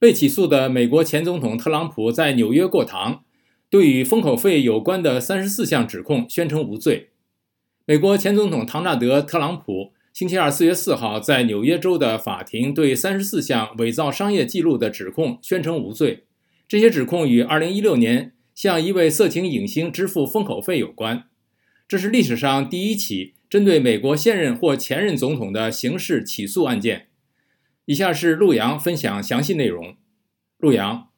被起诉的美国前总统特朗普在纽约过堂，对与封口费有关的三十四项指控宣称无罪。美国前总统唐纳德·特朗普星期二四月四号在纽约州的法庭对三十四项伪造商业记录的指控宣称无罪。这些指控与二零一六年向一位色情影星支付封口费有关。这是历史上第一起针对美国现任或前任总统的刑事起诉案件。以下是陆阳分享详细内容。陆阳，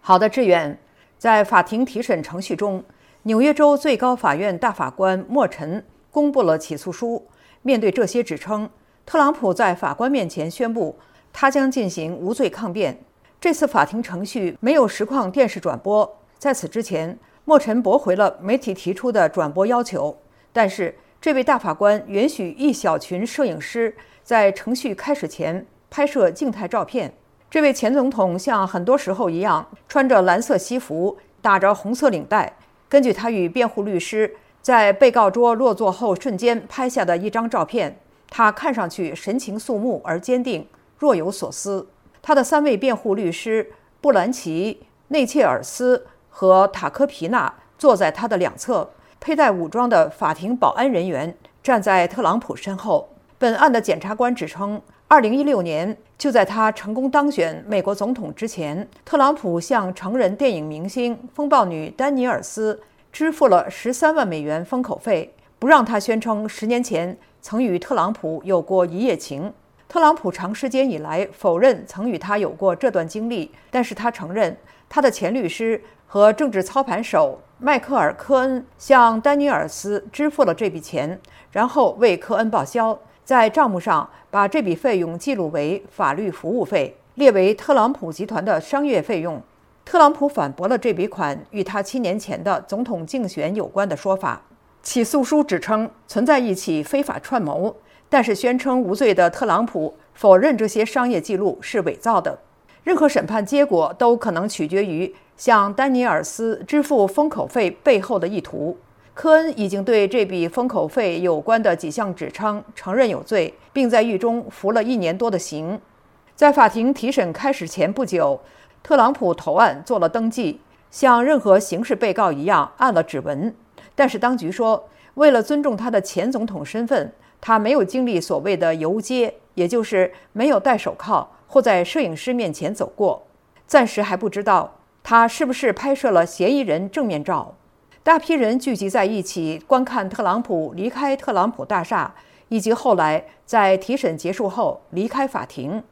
好的，志远，在法庭提审程序中，纽约州最高法院大法官莫尘公布了起诉书。面对这些指称，特朗普在法官面前宣布，他将进行无罪抗辩。这次法庭程序没有实况电视转播。在此之前，莫尘驳回了媒体提出的转播要求，但是这位大法官允许一小群摄影师在程序开始前。拍摄静态照片。这位前总统像很多时候一样，穿着蓝色西服，打着红色领带。根据他与辩护律师在被告桌落座后瞬间拍下的一张照片，他看上去神情肃穆而坚定，若有所思。他的三位辩护律师布兰奇、内切尔斯和塔科皮纳坐在他的两侧，佩戴武装的法庭保安人员站在特朗普身后。本案的检察官指称。二零一六年，就在他成功当选美国总统之前，特朗普向成人电影明星风暴女丹尼尔斯支付了十三万美元封口费，不让他宣称十年前曾与特朗普有过一夜情。特朗普长时间以来否认曾与他有过这段经历，但是他承认他的前律师和政治操盘手迈克尔·科恩向丹尼尔斯支付了这笔钱，然后为科恩报销。在账目上把这笔费用记录为法律服务费，列为特朗普集团的商业费用。特朗普反驳了这笔款与他七年前的总统竞选有关的说法。起诉书指称存在一起非法串谋，但是宣称无罪的特朗普否认这些商业记录是伪造的。任何审判结果都可能取决于向丹尼尔斯支付封口费背后的意图。科恩已经对这笔封口费有关的几项指称承认有罪，并在狱中服了一年多的刑。在法庭提审开始前不久，特朗普投案做了登记，像任何刑事被告一样按了指纹。但是当局说，为了尊重他的前总统身份，他没有经历所谓的游街，也就是没有戴手铐或在摄影师面前走过。暂时还不知道他是不是拍摄了嫌疑人正面照。大批人聚集在一起观看特朗普离开特朗普大厦，以及后来在提审结束后离开法庭。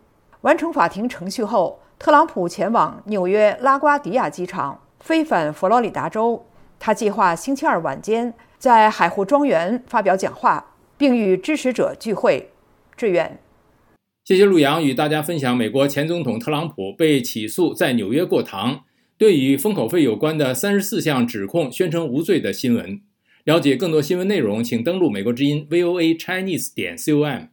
完成法庭程序后，特朗普前往纽约拉瓜迪亚机场，飞返佛罗里达州。他计划星期二晚间在海湖庄园发表讲话，并与支持者聚会。志远，谢谢陆阳与大家分享美国前总统特朗普被起诉在纽约过堂。对于封口费有关的三十四项指控宣称无罪的新闻，了解更多新闻内容，请登录美国之音 VOA Chinese 点 com。